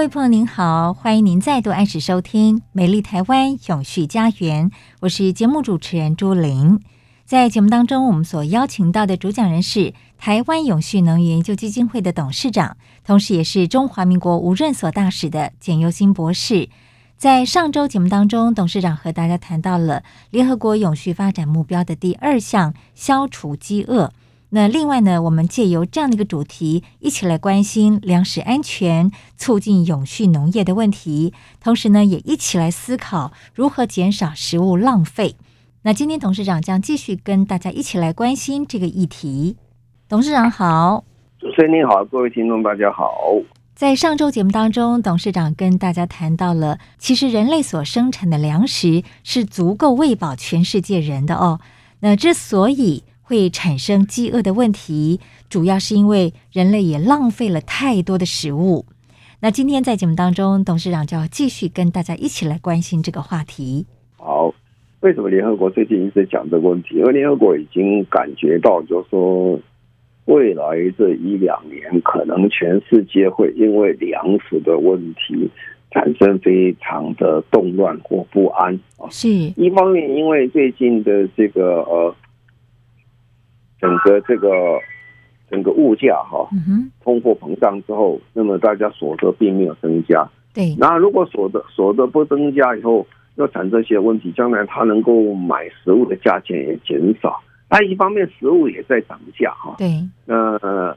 各位朋友您好，欢迎您再度按时收听《美丽台湾永续家园》，我是节目主持人朱玲。在节目当中，我们所邀请到的主讲人是台湾永续能源研究基金会的董事长，同时也是中华民国无任所大使的简尤新博士。在上周节目当中，董事长和大家谈到了联合国永续发展目标的第二项——消除饥饿。那另外呢，我们借由这样的一个主题，一起来关心粮食安全、促进永续农业的问题，同时呢，也一起来思考如何减少食物浪费。那今天董事长将继续跟大家一起来关心这个议题。董事长好，主持人你好，各位听众大家好。在上周节目当中，董事长跟大家谈到了，其实人类所生产的粮食是足够喂饱全世界人的哦。那之所以会产生饥饿的问题，主要是因为人类也浪费了太多的食物。那今天在节目当中，董事长就要继续跟大家一起来关心这个话题。好，为什么联合国最近一直讲这个问题？因为联合国已经感觉到，就是说未来这一两年，可能全世界会因为粮食的问题产生非常的动乱或不安。是一方面，因为最近的这个呃。整个这个整个物价哈，通货膨胀之后，那么大家所得并没有增加。对，那如果所得所得不增加以后，要产生这些问题，将来他能够买食物的价钱也减少。但一方面，食物也在涨价哈。对，呃，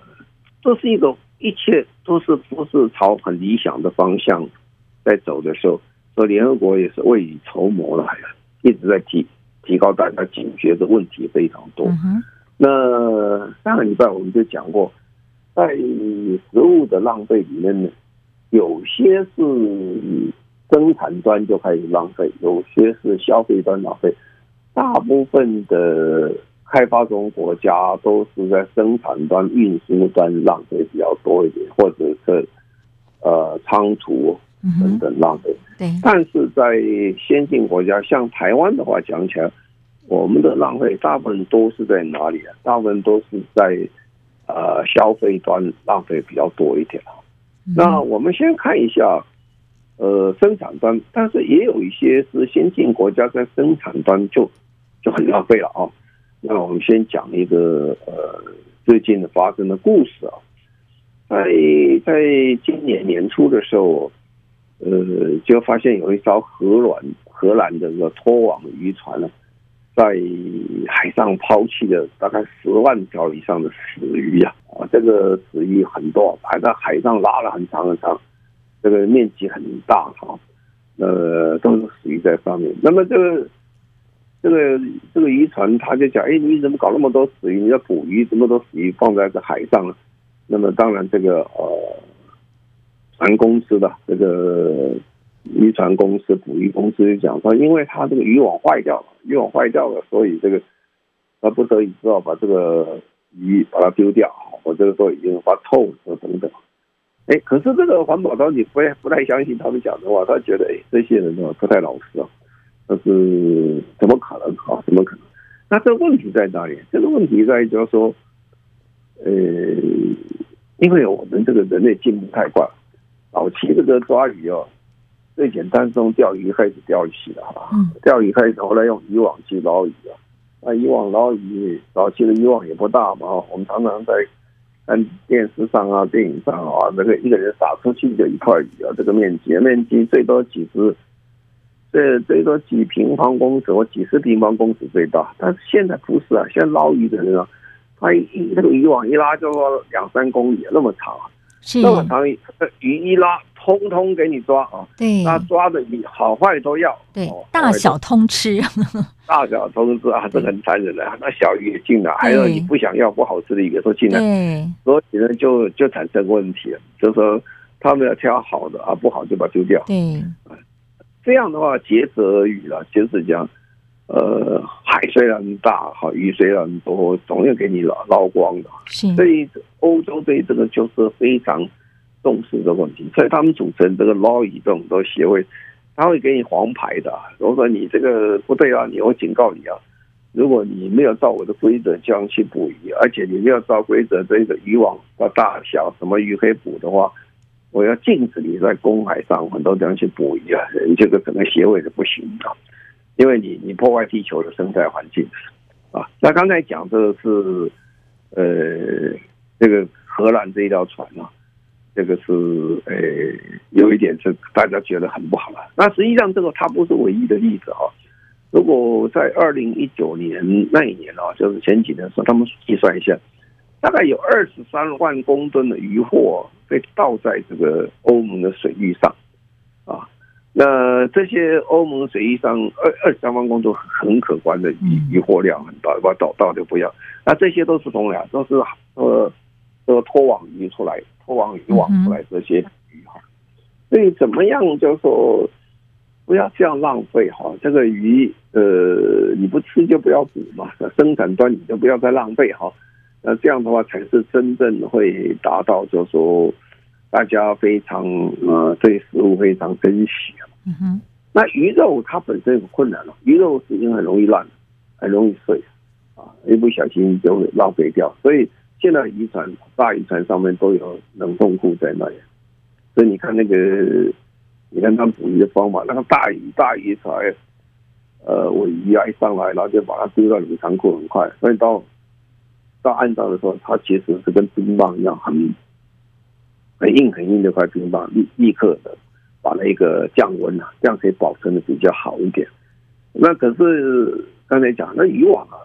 这是一个一切都是不是朝很理想的方向在走的时候，所以联合国也是未雨绸缪了，一直在提提高大家警觉的问题非常多。嗯那上个礼拜我们就讲过，在食物的浪费里面呢，有些是生产端就开始浪费，有些是消费端浪费。大部分的开发中国家都是在生产端、运输端浪费比较多一点，或者是呃仓储等等浪费。对，但是在先进国家，像台湾的话，讲起来。我们的浪费大部分都是在哪里啊？大部分都是在呃消费端浪费比较多一点。那我们先看一下呃生产端，但是也有一些是先进国家在生产端就就很浪费了啊。那我们先讲一个呃最近的发生的故事啊，在在今年年初的时候，呃就发现有一艘荷兰荷兰的这个拖网渔船呢。在海上抛弃了大概十万条以上的死鱼啊！啊，这个死鱼很多，还在海上拉了很长很长，这个面积很大哈。呃，都是死鱼在上面。那么这个这个这个渔船他就讲：哎，你怎么搞那么多死鱼？你要捕鱼，这么多死鱼放在这海上了？那么当然，这个呃，船公司的这个。渔船公司、捕鱼公司就讲说，因为他这个渔网坏掉了，渔网坏掉了，所以这个他不得已只好把这个鱼把它丢掉，我这个时候已经发臭了等等。哎，可是这个环保团体不不太相信他们讲的话，他觉得哎，这些人呢不太老实啊，但是怎么可能啊？怎么可能？那这个问题在哪里？这个问题在于就是说，呃，因为我们这个人类进步太快，早期这个抓鱼哦。最简单从钓鱼开始钓起的哈，钓鱼开始后来用渔网去捞鱼啊，那渔网捞鱼，早期的渔网也不大嘛，我们常常在看电视上啊、电影上啊，那个一个人撒出去就一块鱼啊，这个面积面积最多几十这最多几平方公尺或几十平方公尺最大，但是现在不是啊，现在捞鱼的人啊，他一那个渔网一拉就说两三公里那么长，是那么长鱼一拉。通通给你抓啊！对，那抓的你好坏都要，对，大小通吃，大小通吃啊，这很残忍的。那小鱼也进来，还有你不想要不好吃的鱼都进来，对，所以呢就就产生问题了，就是说他们要挑好的啊，不好就把它丢掉。对，这样的话竭泽而渔了，就是讲，呃，海虽然大，哈鱼虽然多，总要给你捞捞光的。是，所以欧洲对这个就是非常。重视的问题，所以他们组成这个捞鱼这种的协会，他会给你黄牌的。如果说你这个不对啊，你会警告你啊。如果你没有照我的规则这样去捕鱼，而且你没有照规则这个渔网的大小，什么鱼可以捕的话，我要禁止你在公海上很多地方去捕鱼啊。你这个整个协会是不行的，因为你你破坏地球的生态环境啊。那刚才讲这个是呃这个荷兰这一条船啊。这个是呃，有一点是大家觉得很不好了。那实际上这个它不是唯一的例子哈。如果在二零一九年那一年啊，就是前几年的时候，他们计算一下，大概有二十三万公吨的渔获被倒在这个欧盟的水域上啊。那这些欧盟水域上二二十三万公吨很可观的渔渔获量很大，把它倒倒就不要。那这些都是从哪？都是呃。这个拖网鱼出来，拖网渔网出来这些鱼哈，所以怎么样就说不要这样浪费哈，这个鱼呃你不吃就不要捕嘛，生产端你就不要再浪费哈，那这样的话才是真正会达到就是说大家非常呃对食物非常珍惜。嗯哼，那鱼肉它本身有困难了，鱼肉是因为很容易烂，很容易碎啊，一不小心就会浪费掉，所以。现在渔船、大渔船上面都有冷冻库在那里，所以你看那个，你看他们捕鱼的方法，那个大鱼大鱼船，呃，尾鱼啊一上来，然后就把它丢到冷藏库很快，所以到到岸上的时候，它其实是跟冰棒一样，很很硬很硬的块冰棒，立立刻的把那个降温啊，这样可以保存的比较好一点。那可是刚才讲那渔网啊。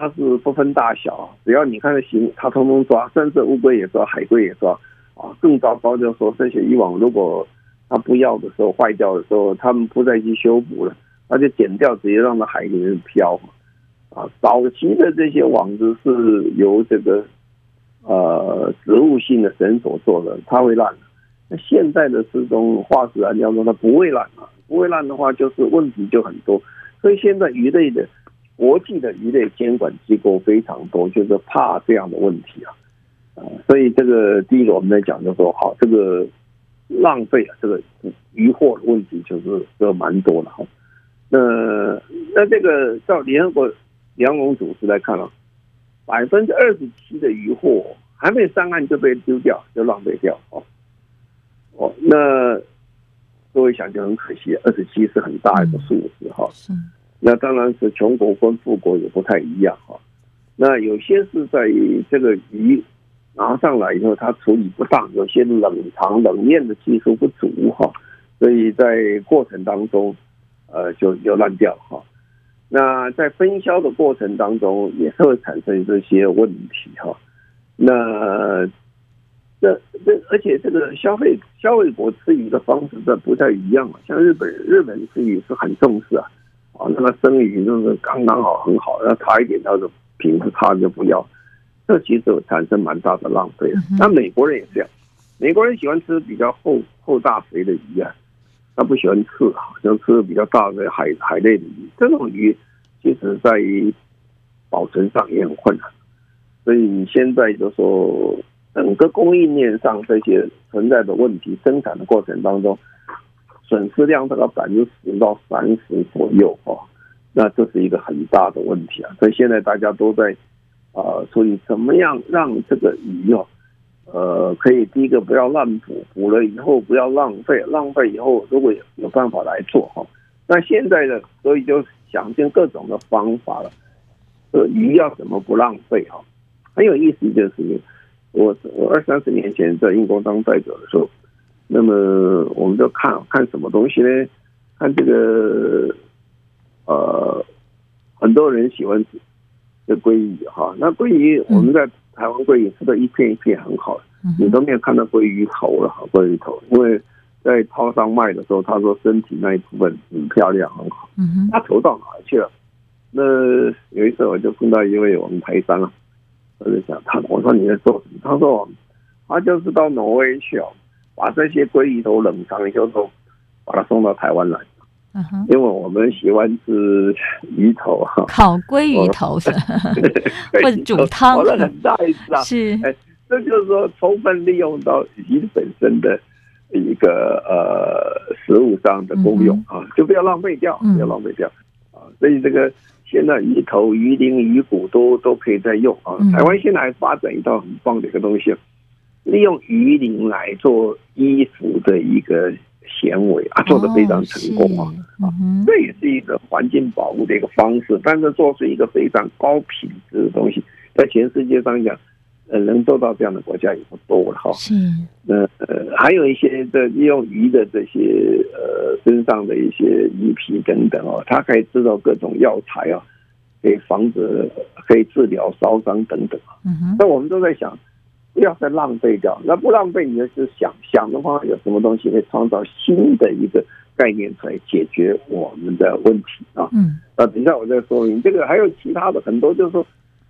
它是不分大小，只要你看得行，它通通抓，甚至乌龟也抓，海龟也抓啊。更糟糕就是说，这些渔网如果它不要的时候，坏掉的时候，他们不再去修补了，那就剪掉，直接让它海里面漂啊。早期的这些网子是由这个呃植物性的绳索做的，它会烂。那现在的这种化石燃料中，它不会烂啊，不会烂的话，就是问题就很多。所以现在鱼类的。国际的鱼类监管机构非常多，就是怕这样的问题啊，啊，所以这个第一个我们在讲就说，好，这个浪费啊，这个鱼货的问题就是就蛮多的哈。那那这个照联合国粮农组织来看啊，百分之二十七的渔获还没上岸就被丢掉，就浪费掉哦。哦，那各位想就很可惜，二十七是很大一个数字哈。那当然是穷国跟富国也不太一样哈。那有些是在这个鱼拿上来以后，它处理不当，有些冷藏冷链的技术不足哈，所以在过程当中，呃，就就烂掉哈。那在分销的过程当中，也是会产生这些问题哈。那这这而且这个消费消费国吃鱼的方式这不太一样啊，像日本日本吃鱼是很重视啊。啊，那个生鱼就是刚刚好，很好，要差一点，它的品质差就不要。这其实产生蛮大的浪费。那美国人也这样，美国人喜欢吃比较厚厚大肥的鱼啊，他不喜欢吃，就吃比较大的海海类的鱼。这种鱼其实在于保存上也很困难。所以你现在就说整个供应链上这些存在的问题，生产的过程当中。损失量大概百分之十到三十左右哈，那这是一个很大的问题啊。所以现在大家都在啊，处理怎么样让这个鱼哦，呃，可以第一个不要滥捕，捕了以后不要浪费，浪费以后如果有有办法来做哈。那现在呢，所以就想尽各种的方法了。呃鱼要怎么不浪费哈？很有意思，就是我我二三十年前在英国当代表的时候。那么我们就看看什么东西呢？看这个呃，很多人喜欢吃这鲑鱼哈，那鲑鱼我们在台湾鲑鱼吃的一片一片很好，你都没有看到鲑鱼头了哈，鲑鱼头，因为在超商卖的时候，他说身体那一部分很漂亮很好，他头到哪去了？那有一次我就碰到一位我们台商啊，我就想他，我说你在做什么？他说他就是到挪威去哦，把这些鲑鱼头冷藏以后都把它送到台湾来。Uh huh. 因为我们喜欢吃鱼头哈，烤鲑鱼头是，或者煮汤，很大一次啊。是，哎，这就是说充分利用到鱼本身的一个呃食物上的功用啊，就不要浪费掉，不要浪费掉啊。所以这个现在鱼头、鱼鳞、鱼骨都都可以再用啊。台湾现在还发展一套很棒的一个东西，利用鱼鳞来做衣服的一个。纤维啊，做的非常成功啊！啊，这也是一个环境保护的一个方式，但是做出一个非常高品质的东西，在全世界上讲，呃，能做到这样的国家也不多了哈。是，那呃，还有一些的利用鱼的这些呃身上的一些鱼皮等等哦，它可以制造各种药材啊，可以防止，可以治疗烧伤等等啊。嗯哼，那我们都在想。不要再浪费掉，那不浪费，你就是想想的话，有什么东西会创造新的一个概念出来解决我们的问题啊？嗯，那等一下我再说明这个，还有其他的很多，就是说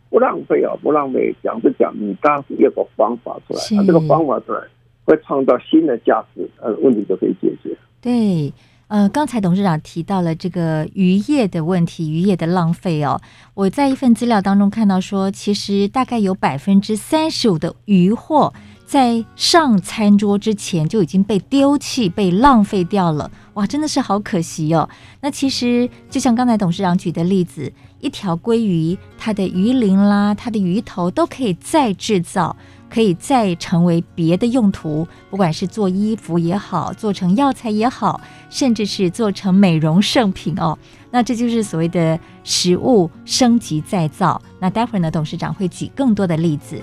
不浪费啊，不浪费，讲是讲，你当时有个方法出来，是啊，这个方法出来会创造新的价值，呃，问题就可以解决。对。呃，刚才董事长提到了这个渔业的问题，渔业的浪费哦。我在一份资料当中看到说，其实大概有百分之三十五的渔获在上餐桌之前就已经被丢弃、被浪费掉了。哇，真的是好可惜哦。那其实就像刚才董事长举的例子，一条鲑鱼，它的鱼鳞啦，它的鱼头都可以再制造。可以再成为别的用途，不管是做衣服也好，做成药材也好，甚至是做成美容圣品哦。那这就是所谓的食物升级再造。那待会儿呢，董事长会举更多的例子。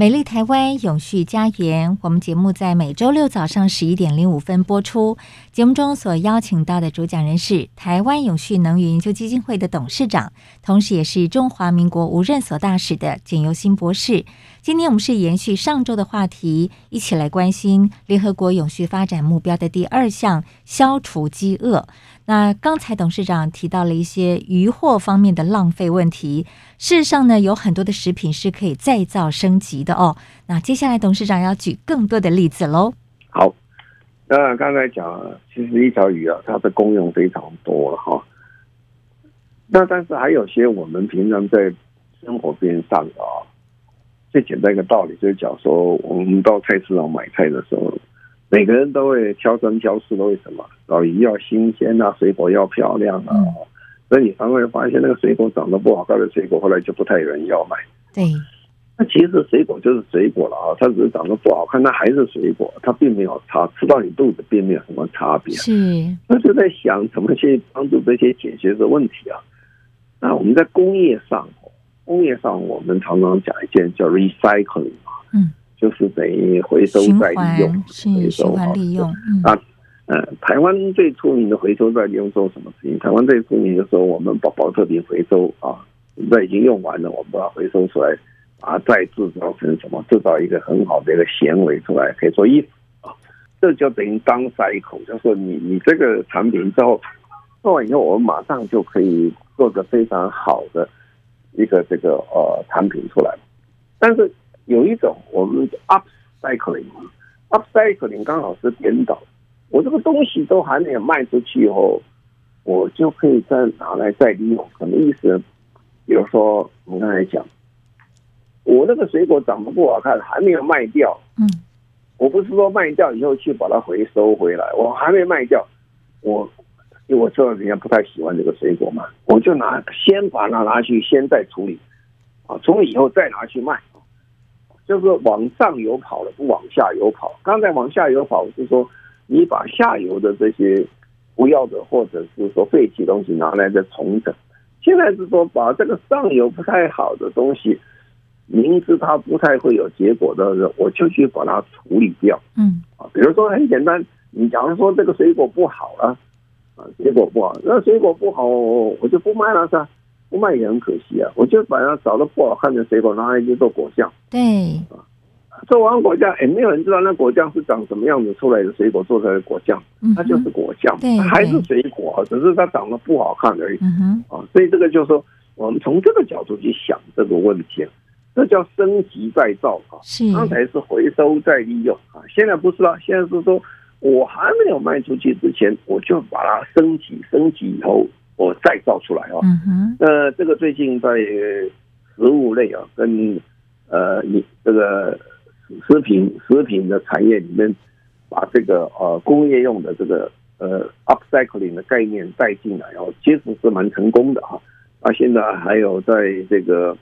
美丽台湾永续家园，我们节目在每周六早上十一点零五分播出。节目中所邀请到的主讲人是台湾永续能源研究基金会的董事长，同时也是中华民国无任所大使的简尤新博士。今天我们是延续上周的话题，一起来关心联合国永续发展目标的第二项——消除饥饿。那刚才董事长提到了一些渔获方面的浪费问题，事实上呢，有很多的食品是可以再造升级的哦。那接下来董事长要举更多的例子喽。好，那刚才讲，其实一条鱼啊，它的功用非常多了哈。那但是还有些我们平常在生活边上啊，最简单一个道理就是讲说，我们到菜市场买菜的时候。每个人都会挑三挑四的，为什么？老鱼要新鲜啊，水果要漂亮啊，嗯、所以你常会发现那个水果长得不好看的水果，后来就不太有人要买。对，那其实水果就是水果了啊，它只是长得不好看，那还是水果，它并没有差，吃到你肚子并没有什么差别。是，那就在想怎么去帮助这些解决的问题啊？那我们在工业上，工业上我们常常讲一件叫 recycling 嗯。就是等于回收再利用，回收啊，啊，呃，台湾最出名的回收再利用做什么事情？台湾最出名的时候，我们把宝特瓶回收啊，那已经用完了，我们把它回收出来，啊，再制造成什么？制造一个很好的一个纤维出来，可以做衣服啊。这就等于当塞口，就是说你你这个产品之后做完以后，我们马上就可以做个非常好的一个这个呃产品出来，但是。有一种我们 upcycling，upcycling 刚好是颠倒。我这个东西都还没有卖出去以后，我就可以再拿来再利用。什么意思？比如说我们刚才讲，我那个水果长得不好看，还没有卖掉，嗯，我不是说卖掉以后去把它回收回来，我还没卖掉，我因为我知道人家不太喜欢这个水果嘛，我就拿先把它拿去先再处理，啊，处理以后再拿去卖，就是往上游跑了，不往下游跑。刚才往下游跑是说你把下游的这些不要的或者是说废弃东西拿来再重整，现在是说把这个上游不太好的东西。明知它不太会有结果的我就去把它处理掉。嗯，啊，比如说很简单，你假如说这个水果不好了，啊，结果不好，那水果不好，我就不卖了，是吧？不卖也很可惜啊。我就把它找到不好看的水果拿来去做果酱。对，啊，做完果酱，也没有人知道那果酱是长什么样子出来的水果做出来的果酱，它就是果酱，对，还是水果，只是它长得不好看而已。啊，所以这个就是说，我们从这个角度去想这个问题。这叫升级再造啊！是，刚才是回收再利用啊，现在不是了，现在是说我还没有卖出去之前，我就把它升级，升级以后我再造出来哦。嗯哼。那这个最近在食物类啊，跟呃你这个食品食品的产业里面，把这个呃工业用的这个呃 upcycling 的概念带进来哦，其实是蛮成功的哈。啊，现在还有在这个。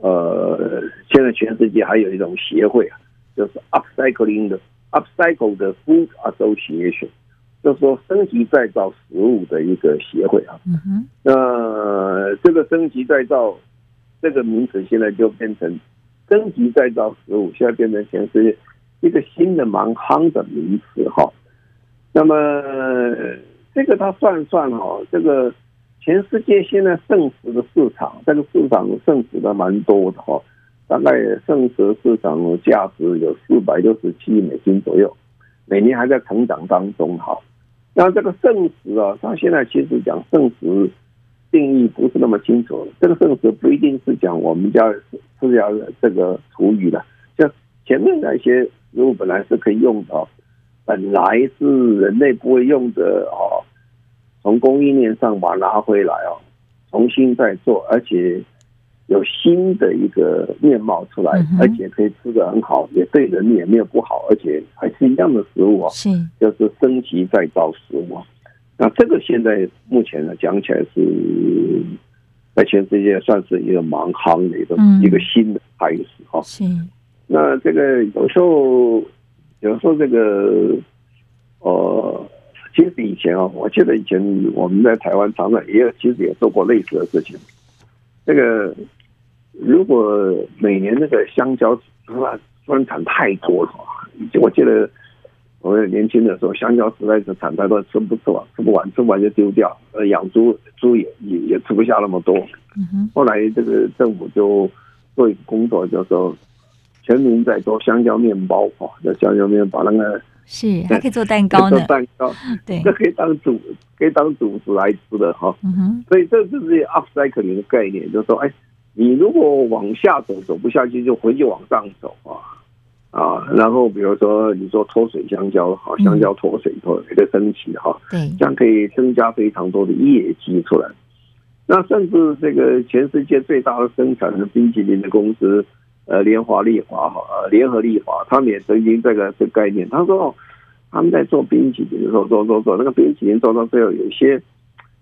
呃，现在全世界还有一种协会啊，就是 upcycling 的 upcycle 的 food association，就是说升级再造食物的一个协会啊。嗯哼。那这个升级再造这个名词现在就变成升级再造食物，现在变成全世界一个新的蛮夯的名词哈。那么这个他算算哈，这个。全世界现在剩食的市场，这个市场剩食的蛮多的哈，大概剩食市场价值有四百六十七亿美金左右，每年还在成长当中哈。那这个圣食啊，它现在其实讲圣食定义不是那么清楚，这个圣食不一定是讲我们家是要这个厨余的，像前面那些食物本来是可以用的，本来是人类不会用的哦。从供应链上把它拿回来哦，重新再做，而且有新的一个面貌出来，而且可以吃的很好，也对人也没有不好，而且还是一样的食物啊，是就是升级再造食物。那这个现在目前呢讲起来是在全世界算是一个蛮夯的一个一个新的开始哈。是，那这个有时候有时候这个呃。其实以前啊，我记得以前我们在台湾常常也有，其实也做过类似的事情。这个如果每年那个香蕉啊生产太多了，我记得我年轻的时候，香蕉实在是产太多，吃不吃完，吃不完，吃不完就丢掉。呃，养猪猪也也也吃不下那么多。后来这个政府就做一个工作，叫做全民在做香蕉面包啊，叫香蕉面包那个。是，还可以做蛋糕呢。做蛋糕，对，这可以当主，可以当主食来吃的哈。嗯哼。所以这就是 upcycling 的概念，就是说，哎，你如果往下走走不下去，就回去往上走啊啊。然后比如说你说脱水香蕉，好，香蕉脱水脱水的升级哈，对，这样可以增加非常多的业绩出来。那甚至这个全世界最大的生产的冰淇淋的公司。呃，联华利华哈，呃，联合利华，他们也曾经这个这个概念。他说，他们在做冰淇淋的时候，做做做那个冰淇淋做到最后，有些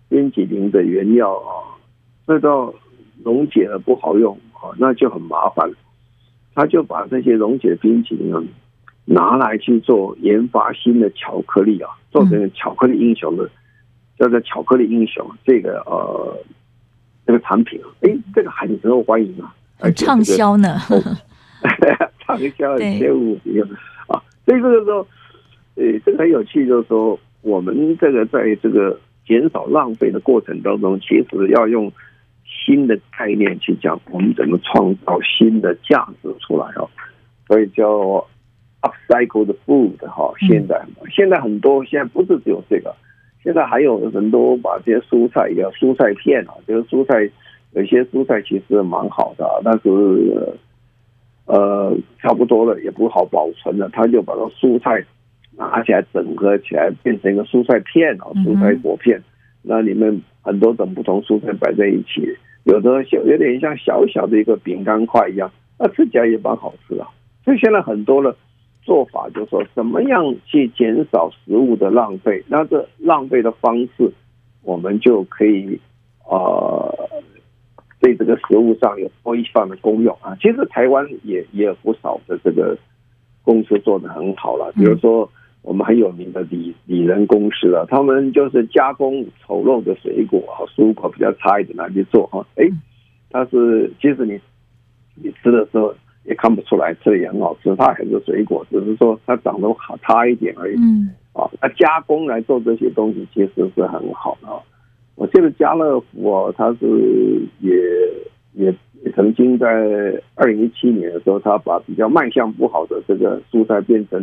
冰淇淋的原料啊，那到溶解了不好用啊，那就很麻烦。他就把这些溶解的冰淇淋啊，拿来去做研发新的巧克力啊，做成巧克力英雄的，叫做巧克力英雄这个呃这个产品啊，哎，这个很受欢迎啊。很畅销呢，畅销很前五名啊！所以这个时候，呃，这个很有趣，就是说，我们这个在这个减少浪费的过程当中，其实要用新的概念去讲，我们怎么创造新的价值出来哦。所以叫 upcycled food 哈。现在现在很多，现在不是只有这个，现在还有人都把这些蔬菜，叫蔬菜片啊，就是蔬菜。有些蔬菜其实蛮好的，但是呃差不多了，也不好保存了。他就把那蔬菜拿起来整合起来，变成一个蔬菜片啊，蔬菜果片。那里面很多种不同蔬菜摆在一起，有的小有点像小小的一个饼干块一样，那吃起来也蛮好吃的。所以现在很多的做法，就是说怎么样去减少食物的浪费。那这浪费的方式，我们就可以呃，对这个食物上有多一项的功用啊。其实台湾也也有不少的这个公司做得很好了，比如说我们很有名的李李仁公司啊，他们就是加工丑陋的水果啊，蔬果比较差一点拿去做啊，哎，它是其实你你吃的时候。也看不出来，吃的也很好吃。它还是水果，只是说它长得好差一点而已。嗯，啊，那加工来做这些东西其实是很好的。我记得家乐福哦，它是也也也曾经在二零一七年的时候，它把比较卖相不好的这个蔬菜变成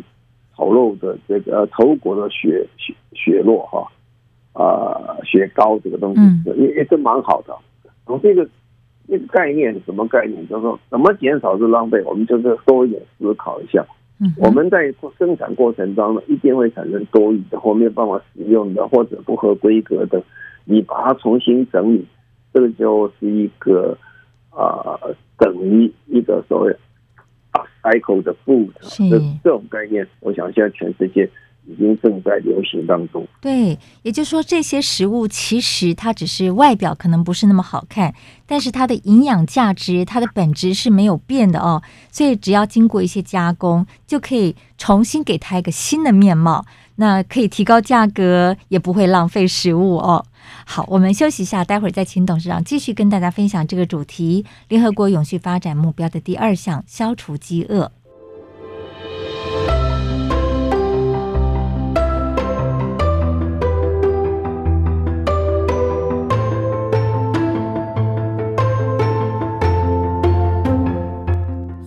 丑陋的这个头骨的血血血落哈啊雪糕这个东西，也也是蛮好的。从这个。这个概念什么概念？就是说怎么减少这浪费？我们就是多一点思考一下。我们在生产过程当中一定会产生多余的或没有办法使用的或者不合规格的，你把它重新整理，这个就是一个啊、呃、等于一个所谓 upcycle 的 food 这这种概念，我想现在全世界。已经正在流行当中。对，也就是说，这些食物其实它只是外表可能不是那么好看，但是它的营养价值、它的本质是没有变的哦。所以只要经过一些加工，就可以重新给它一个新的面貌。那可以提高价格，也不会浪费食物哦。好，我们休息一下，待会儿再请董事长继续跟大家分享这个主题：联合国永续发展目标的第二项，消除饥饿。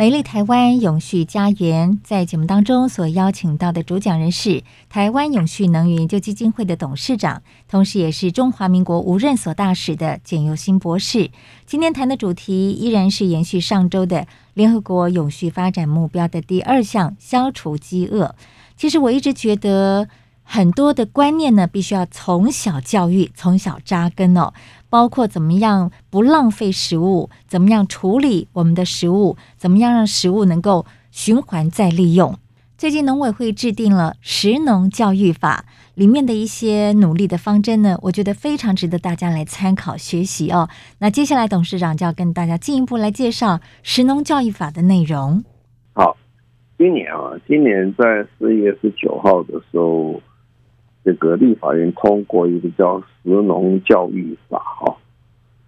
美丽台湾永续家园在节目当中所邀请到的主讲人是台湾永续能源研究基金会的董事长，同时也是中华民国无任所大使的简又新博士。今天谈的主题依然是延续上周的联合国永续发展目标的第二项，消除饥饿。其实我一直觉得很多的观念呢，必须要从小教育，从小扎根哦。包括怎么样不浪费食物，怎么样处理我们的食物，怎么样让食物能够循环再利用。最近农委会制定了食农教育法，里面的一些努力的方针呢，我觉得非常值得大家来参考学习哦。那接下来董事长就要跟大家进一步来介绍食农教育法的内容。好，今年啊，今年在四月十九号的时候。这个立法院通过一个叫《石农教育法》哈，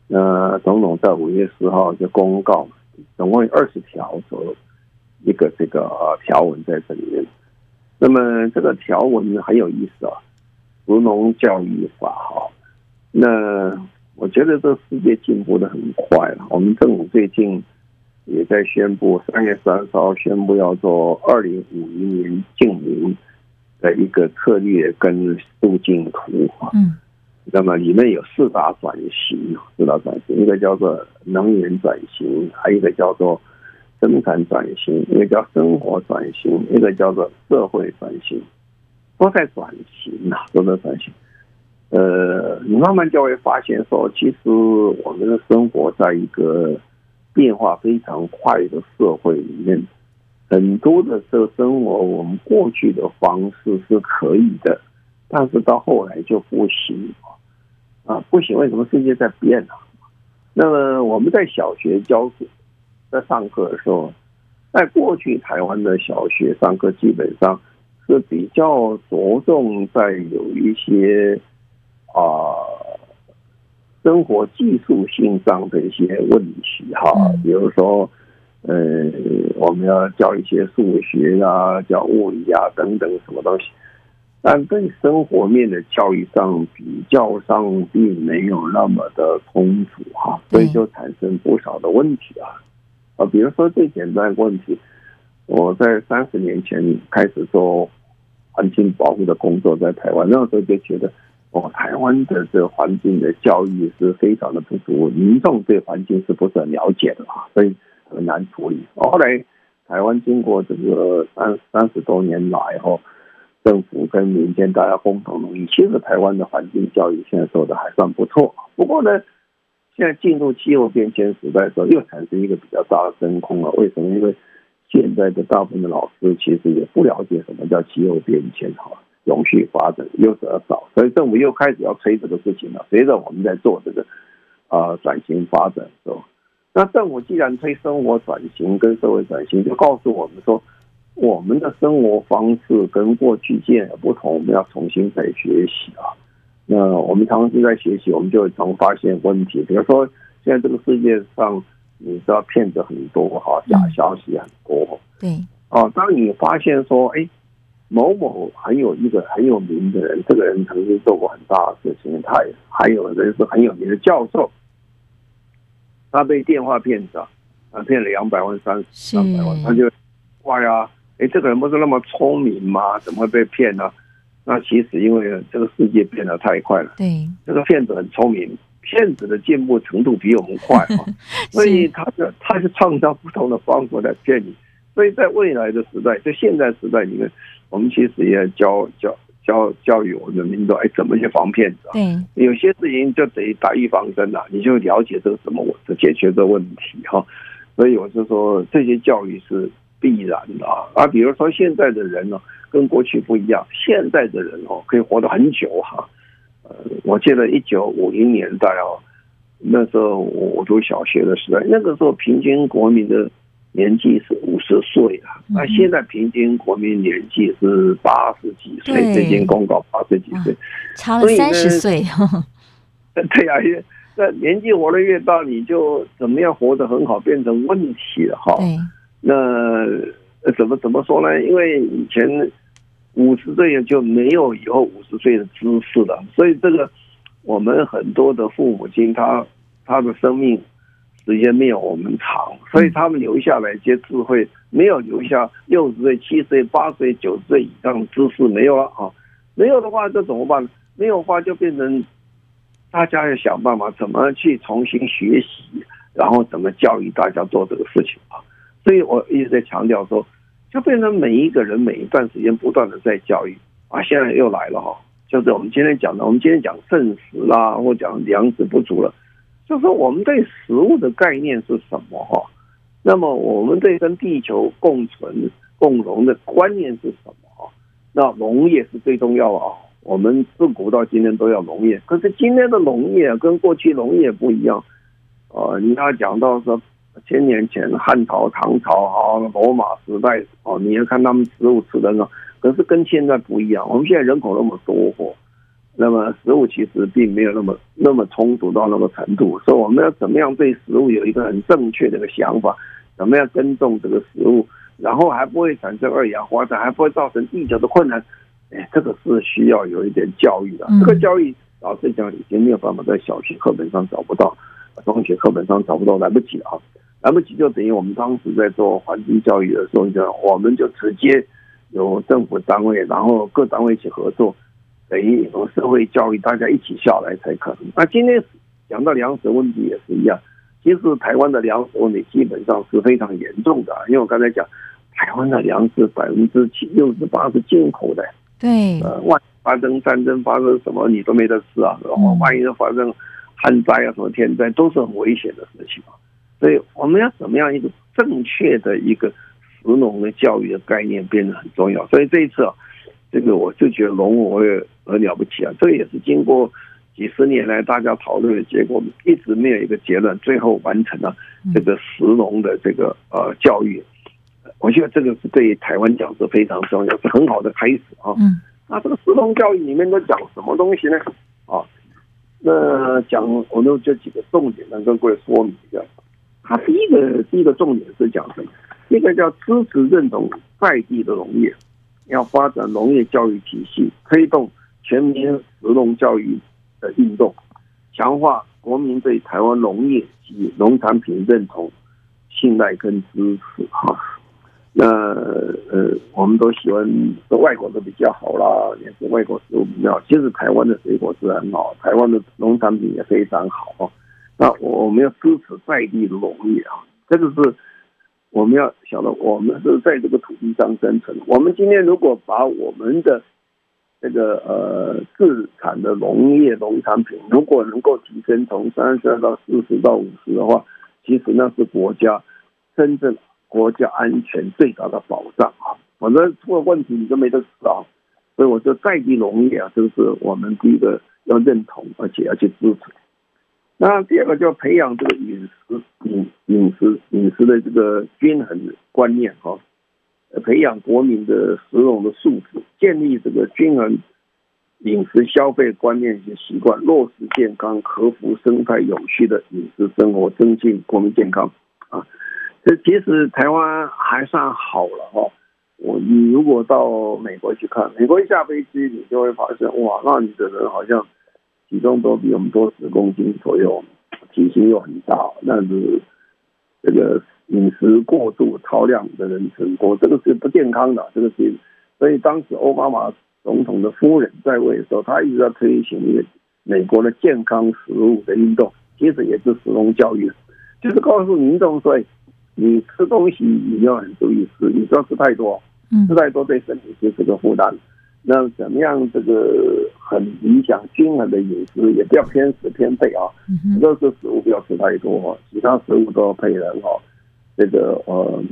那总统在五月十号就公告，总共有二十条左右一个这个条文在这里面。那么这个条文很有意思啊，《石农教育法》哈，那我觉得这世界进步的很快了。我们政府最近也在宣布，三月三十号宣布要做二零五零年净零。的一个策略跟路径图啊，嗯，那么里面有四大转型，四大转型，一个叫做能源转型，还有一个叫做生产转型，一个叫生活转型，一个叫做社会转型，都在转型啊，都在转型。呃，你慢慢就会发现说，其实我们的生活在一个变化非常快的社会里面。很多的这个生活，我们过去的方式是可以的，但是到后来就不行啊！不行，为什么世界在变呢？那么我们在小学教书，在上课的时候，在过去台湾的小学上课基本上是比较着重在有一些啊生活技术性上的一些问题哈，比如说。呃，我们要教一些数学啊，教物理啊等等什么东西，但对生活面的教育上比较上并没有那么的充足哈，所以就产生不少的问题啊。啊，比如说最简单的问题，我在三十年前开始做环境保护的工作，在台湾那时候就觉得，哦，台湾的这个环境的教育是非常的不足，民众对环境是不是很了解的啊？所以。很难处理。后来台湾经过这个三三十多年来后，政府跟民间大家共同努力，其实台湾的环境教育现在做的还算不错。不过呢，现在进入气候变迁时代的时候，又产生一个比较大的真空了。为什么？因为现在的大部分的老师其实也不了解什么叫气候变迁哈，永续发展又是而少，所以政府又开始要催这个事情了。随着我们在做这个啊、转型发展的时候，那政府既然推生活转型跟社会转型，就告诉我们说，我们的生活方式跟过去截然不同，我们要重新再学习啊。那我们长期在学习，我们就会常发现问题。比如说，现在这个世界上，你知道骗子很多哈，假消息很多。对。哦，当你发现说，哎，某某很有一个很有名的人，这个人曾经做过很大的事情，他也还有人是很有名的教授，他被电话骗子啊，骗了两百万、三三百万，他就怪啊，哎，这个人不是那么聪明吗？怎么会被骗呢？那其实因为这个世界变得太快了，对，这个骗子很聪明，骗子的进步程度比我们快啊，所以他就他就创造不同的方法来骗你。所以在未来的时代，在现在时代里面，我们其实也教教教教育我们的民众，哎，怎么去防骗子啊？对，有些事情就得打预防针了，你就了解这个怎么我解决这个问题哈。所以我是说，这些教育是必然的啊。啊，比如说现在的人呢。跟过去不一样，现在的人哦可以活得很久哈。呃，我记得一九五零年代哦，那时候我读小学的时代，那个时候平均国民的年纪是五十岁啊，那现在平均国民年纪是八十几岁，最近公告八十几岁，差了三十岁。对呀，那年纪活得越大，你就怎么样活得很好变成问题了哈。那怎么怎么说呢？因为以前。五十岁就没有以后五十岁的知识了，所以这个我们很多的父母亲，他他的生命时间没有我们长，所以他们留下来一些智慧，没有留下六十岁、七十岁、八十岁、九十岁以上的知识没有了啊，没有的话这怎么办？没有的话就变成大家要想办法怎么去重新学习，然后怎么教育大家做这个事情啊。所以我一直在强调说。就变成每一个人每一段时间不断的在教育啊，现在又来了哈，就是我们今天讲的，我们今天讲剩食啦，或讲粮食不足了，就是我们对食物的概念是什么哈？那么我们对跟地球共存共荣的观念是什么哈？那农业是最重要啊，我们自古到今天都要农业，可是今天的农业跟过去农业不一样啊，你要讲到说。千年前汉朝、唐朝啊，罗马时代哦，你要看他们食物吃的呢，可是跟现在不一样。我们现在人口那么多，那么食物其实并没有那么那么充足到那个程度，所以我们要怎么样对食物有一个很正确的一个想法？怎么样耕种这个食物，然后还不会产生二氧化碳，还不会造成地球的困难？哎，这个是需要有一点教育的。这个教育老实讲已经没有办法在小学课本上找不到，中学课本上找不到，来不及了啊。来不及就等于我们当时在做环境教育的时候，就我们就直接由政府单位，然后各单位一起合作，等于有社会教育，大家一起下来才可能。那今天讲到粮食问题也是一样，其实台湾的粮食问题基本上是非常严重的，因为我刚才讲，台湾的粮食百分之七六十八是进口的，对，呃，万发生战争，发生什么你都没得吃啊，然后万一发生旱灾啊，什么天灾都是很危险的事情啊。所以我们要怎么样一个正确的一个食农的教育的概念变得很重要。所以这一次啊，这个我就觉得农我也很了不起啊。这个也是经过几十年来大家讨论的结果，一直没有一个结论，最后完成了这个石农的这个呃教育。我觉得这个是对台湾讲是非常重要，是很好的开始啊。嗯。那这个石农教育里面都讲什么东西呢？啊，那讲我们这几个重点能跟各位说明一下。他第一个第一个重点是讲什么？一个叫支持认同在地的农业，要发展农业教育体系，推动全民食农教育的运动，强化国民对台湾农业及农产品认同、信赖跟支持。哈，那呃，我们都喜欢说外国的比较好啦，也是外国食物比较好。其实台湾的水果是很好，台湾的农产品也非常好。那我们要支持在地的农业啊，这个是我们要晓得，我们是在这个土地上生存。我们今天如果把我们的这个呃自产的农业农产品，如果能够提升从三十二到四十到五十的话，其实那是国家真正国家安全最大的保障啊！否则出了问题，你就没得吃啊！所以我说在地农业啊，这是我们第一个要认同，而且要去支持。那第二个就培养这个饮食饮饮食饮食的这个均衡观念哈，培养国民的食农的素质，建立这个均衡饮食消费观念及习惯，落实健康、合乎生态、有序的饮食生活，增进国民健康啊。这其实台湾还算好了哈。我你如果到美国去看，美国一下飞机，你就会发现哇，那里的人好像体重都比我们多十公斤左右，体型又很大，但是这个饮食过度超量的人很多，这个是不健康的，这个是。所以当时奥巴马总统的夫人在位的时候，他一直在推行一个美国的健康食物的运动，其实也是食农教育，就是告诉民众说，你吃东西你要很注意吃，你不要吃太多。吃太多对身体就是个负担。那怎么样这个很理想均衡的饮食，也不要偏食偏废啊。肉食食物不要吃太多，其他食物都要配的哈。这个呃，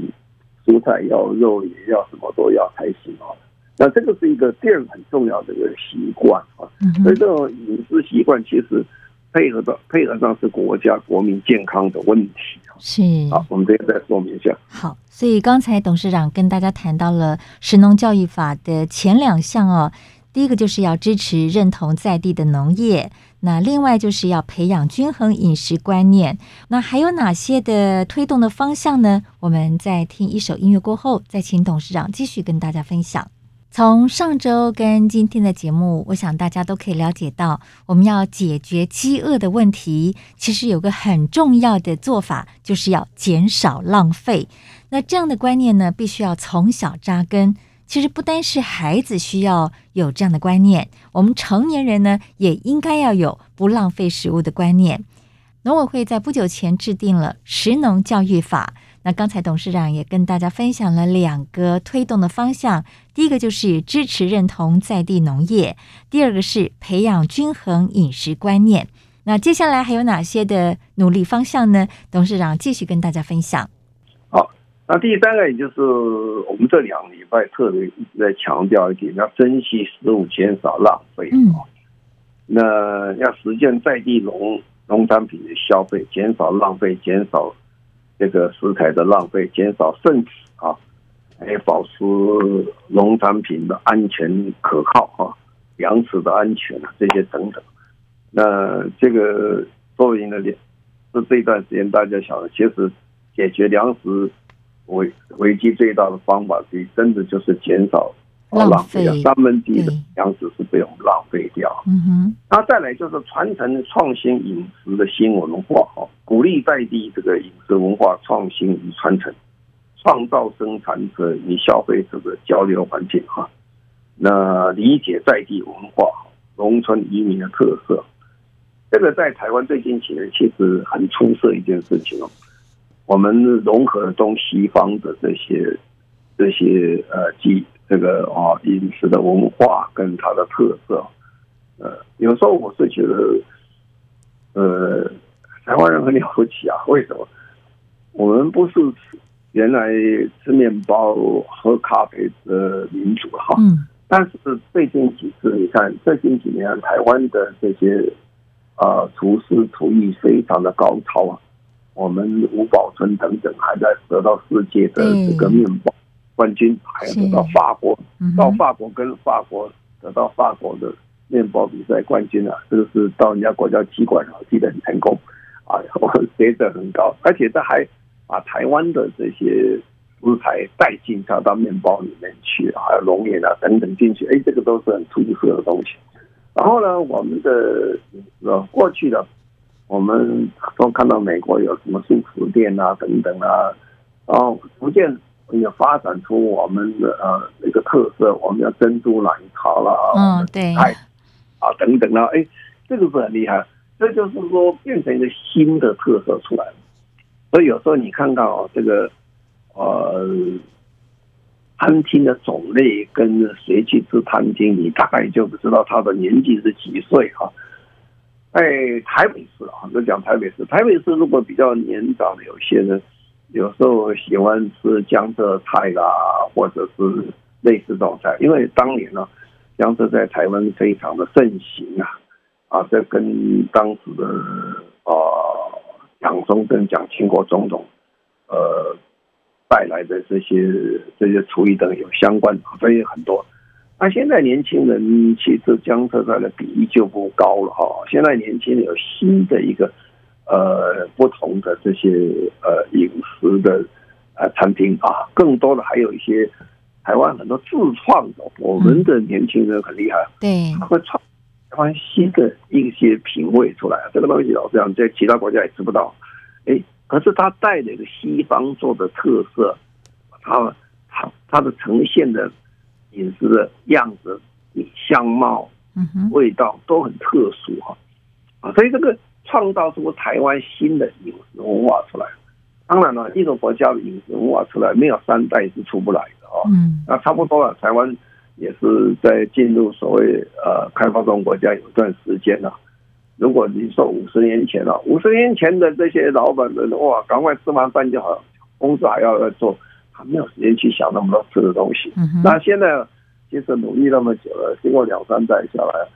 蔬菜要肉也要什么都要才行啊。那这个是一个第二个很重要的一个习惯啊。所以这种饮食习惯其实。配合的配合上是国家国民健康的问题是好，我们这边再说明一下。好，所以刚才董事长跟大家谈到了食农教育法的前两项哦，第一个就是要支持认同在地的农业，那另外就是要培养均衡饮食观念。那还有哪些的推动的方向呢？我们在听一首音乐过后，再请董事长继续跟大家分享。从上周跟今天的节目，我想大家都可以了解到，我们要解决饥饿的问题，其实有个很重要的做法，就是要减少浪费。那这样的观念呢，必须要从小扎根。其实不单是孩子需要有这样的观念，我们成年人呢，也应该要有不浪费食物的观念。农委会在不久前制定了食农教育法。那刚才董事长也跟大家分享了两个推动的方向，第一个就是支持认同在地农业，第二个是培养均衡饮食观念。那接下来还有哪些的努力方向呢？董事长继续跟大家分享。好，那第三个也就是我们这两个礼拜特别一直在强调一点，要珍惜食物，减少浪费。嗯，那要实践在地农农产品的消费，减少浪费，减少。这个食材的浪费，减少剩食啊，还保持农产品的安全可靠啊，粮食的安全啊，这些等等。那这个作为呢，是这一段时间大家晓得，其实解决粮食危危机最大的方法，其实真的就是减少。浪费三分之一的粮食是被我们浪费掉。嗯哼，那再来就是传承创新饮食的新文化，哦，鼓励在地这个饮食文化创新与传承，创造生产者与消费者的交流环境，哈。那理解在地文化，农村移民的特色，这个在台湾最近几年其实很出色一件事情哦。我们融合了东西方的这些这些呃基。这个啊，饮食的文化跟它的特色，呃，有时候我是觉得，呃，台湾人很了不起啊。为什么？我们不是原来吃面包、喝咖啡的民族哈。嗯。但是最近几次，你看最近几年，台湾的这些啊厨师厨艺非常的高超啊。我们吴宝春等等还在得到世界的这个面包。冠军还要得到法国，到法国跟法国得到法国的面包比赛冠军啊！这个是到人家国家机关啊，记得很成功啊，水准很高，而且他还把台湾的这些食材带进到到面包里面去，还有龙眼啊等等进去，哎，这个都是很出色的东西。然后呢，我们的呃过去的我们都看到美国有什么素食店啊等等啊，然后福建。要发展出我们的呃一个特色，我们要珍珠奶茶啦，嗯，对，啊等等啊，哎，这个是很厉害，这就是说变成一个新的特色出来了。所以有时候你看到这个呃，餐厅的种类跟谁去吃餐厅，你大概就不知道他的年纪是几岁哈。在台北市啊，就讲台北市，台北市如果比较年长的有些人，有时候喜欢吃江浙菜啦，或者是类似这种菜，因为当年呢，江浙在台湾非常的盛行啊，啊，这跟当时的啊蒋中正、蒋经国总统，呃。带来的这些这些厨艺等有相关，所以很多。那现在年轻人其实江浙菜的比例就不高了哈。现在年轻人有新的一个呃不同的这些呃饮食的呃餐厅啊，更多的还有一些台湾很多自创的。我们的年轻人很厉害，对，他会创台湾新的一些品味出来。这个东西老实讲，在其他国家也吃不到。哎。可是它带了一个西方做的特色，它它它的呈现的饮食的样子、相貌、味道都很特殊哈啊，所以这个创造出台湾新的饮食文化出来。当然了，一个国家的饮食文化出来，没有三代是出不来的啊。嗯，那差不多了，台湾也是在进入所谓呃开发中国家有一段时间了。如果你说五十年前了，五十年前的这些老板们，哇，赶快吃完饭就好，工作还要要做，还没有时间去想那么多吃的东西。那现在其实努力那么久了，经过两三代下来，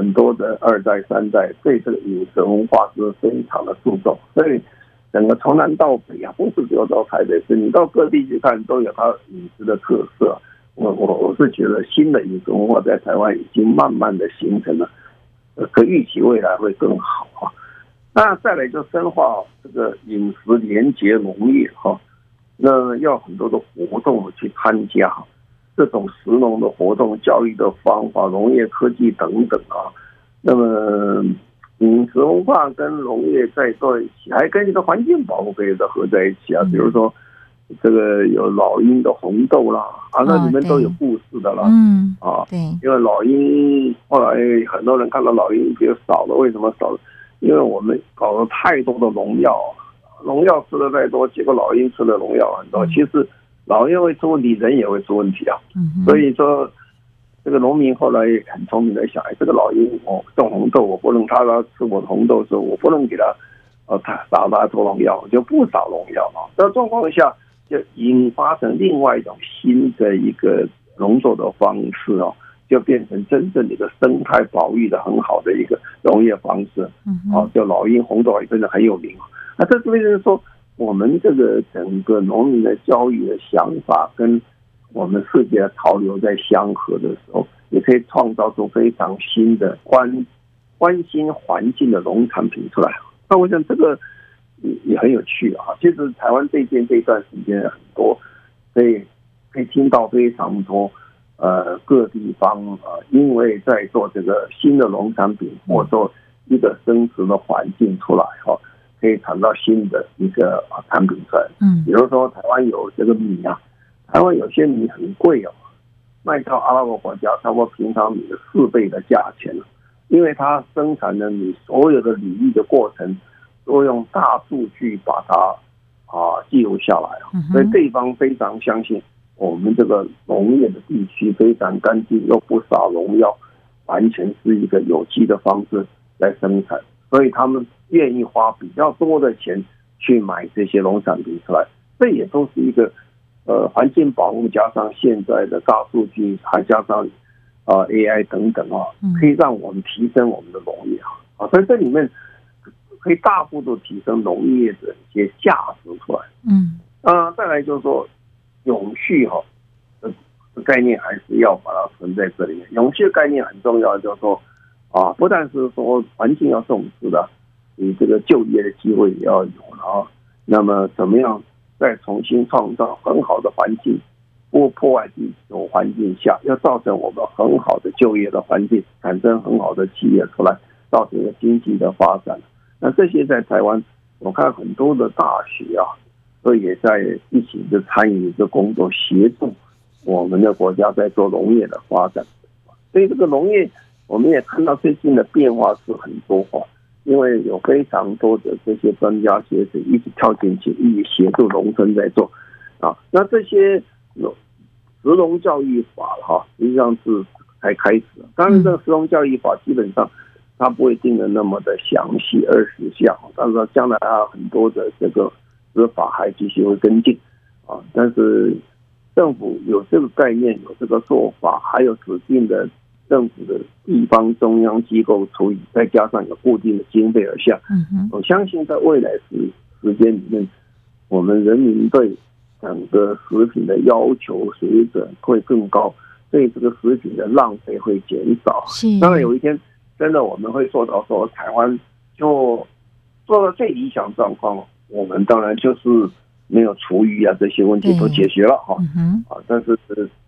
很多的二代三代对这个饮食文化是非常的注重，所以整个从南到北啊，不是只有到台北市，你到各地去看都有它饮食的特色。我我我是觉得新的饮食文化在台湾已经慢慢的形成了。可预期未来会更好啊！那再来就深化这个饮食连结农业哈，那要很多的活动去参加，这种食农的活动、教育的方法、农业科技等等啊。那么饮食文化跟农业在做一起，还跟这个环境保护可以再合在一起啊。比如说。这个有老鹰的红豆啦，啊，那里面都有故事的啦，嗯，啊，对，因为老鹰后来很多人看到老鹰比较少了，为什么少了？因为我们搞了太多的农药，农药吃的太多，结果老鹰吃的农药很多。其实老鹰会出问题，人也会出问题啊。所以说，这个农民后来很聪明的想，哎，这个老鹰我种红豆，我不能他他吃我的红豆的时候，我不能给他呃他撒他做农药，就不撒农药啊。这状况下。就引发成另外一种新的一个农作的方式哦，就变成真正的一个生态保育的很好的一个农业方式。哦，叫老鹰红豆也真的很有名。那这是为什么说我们这个整个农民的教育的想法跟我们世界的潮流在相合的时候，也可以创造出非常新的关关心环境的农产品出来。那我想这个。也也很有趣啊！其实台湾这边这段时间很多，所以可以听到非常多呃各地方呃，因为在做这个新的农产品或做一个生存的环境出来哈，可以产到新的一个产品出来。嗯，比如说台湾有这个米啊，台湾有些米很贵哦，卖到阿拉伯国家差不多平常米的四倍的价钱，因为它生产的米所有的履历的过程。都用大数据把它啊记录下来，所以对方非常相信我们这个农业的地区非常干净，又不撒农药，完全是一个有机的方式来生产，所以他们愿意花比较多的钱去买这些农产品出来。这也都是一个呃环境保护加上现在的大数据，还加上啊 AI 等等啊，可以让我们提升我们的农业啊，所以这里面。可以大幅度提升农业的一些价值出来。嗯，啊，再来就是说，永续哈，这概念还是要把它存在这里面。永续的概念很重要，就是说，啊，不但是说环境要重视的，你这个就业的机会也要有啊。那么，怎么样再重新创造很好的环境，不破坏地球环境下，要造成我们很好的就业的环境，产生很好的企业出来，造成一个经济的发展。那这些在台湾，我看很多的大学啊，都也在一起就参与这工作，协助我们的国家在做农业的发展。所以这个农业，我们也看到最近的变化是很多化，因为有非常多的这些专家学者一起跳进去，一起协助农村在做。啊。那这些石农教育法哈，实际上是才开始。当然，这个石农教育法基本上它不会定的那么的详细二十项，但是将来还有很多的这个执法还继续会跟进啊。但是政府有这个概念，有这个做法，还有指定的。政府的地方中央机构处理，再加上有固定的经费而下，嗯哼，我相信在未来时时间里面，我们人民对整个食品的要求水准会更高，对这个食品的浪费会减少。是，当然有一天真的我们会做到说台湾就做到最理想状况，我们当然就是。没有厨余啊，这些问题都解决了哈。嗯啊，但是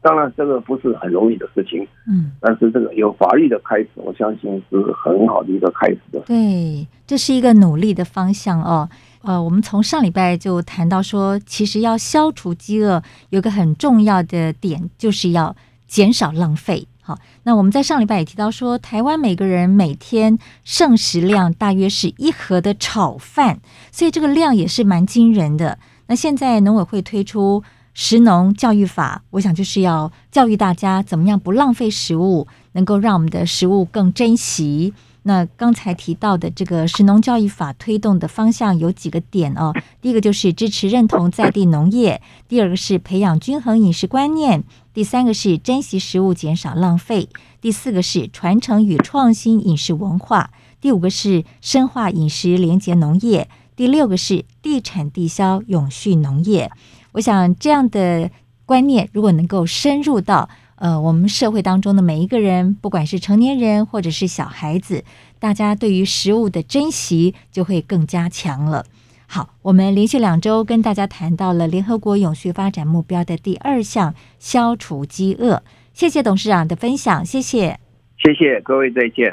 当然这个不是很容易的事情。嗯，但是这个有法律的开始，我相信是很好的一个开始的。对，这是一个努力的方向哦。呃，我们从上礼拜就谈到说，其实要消除饥饿，有个很重要的点，就是要减少浪费。好，那我们在上礼拜也提到说，台湾每个人每天剩食量大约是一盒的炒饭，所以这个量也是蛮惊人的。那现在农委会推出食农教育法，我想就是要教育大家怎么样不浪费食物，能够让我们的食物更珍惜。那刚才提到的这个食农教育法推动的方向有几个点哦，第一个就是支持认同在地农业，第二个是培养均衡饮食观念，第三个是珍惜食物减少浪费，第四个是传承与创新饮食文化，第五个是深化饮食连结农业。第六个是地产地消永续农业，我想这样的观念如果能够深入到呃我们社会当中的每一个人，不管是成年人或者是小孩子，大家对于食物的珍惜就会更加强了。好，我们连续两周跟大家谈到了联合国永续发展目标的第二项消除饥饿，谢谢董事长的分享，谢谢，谢谢各位，再见。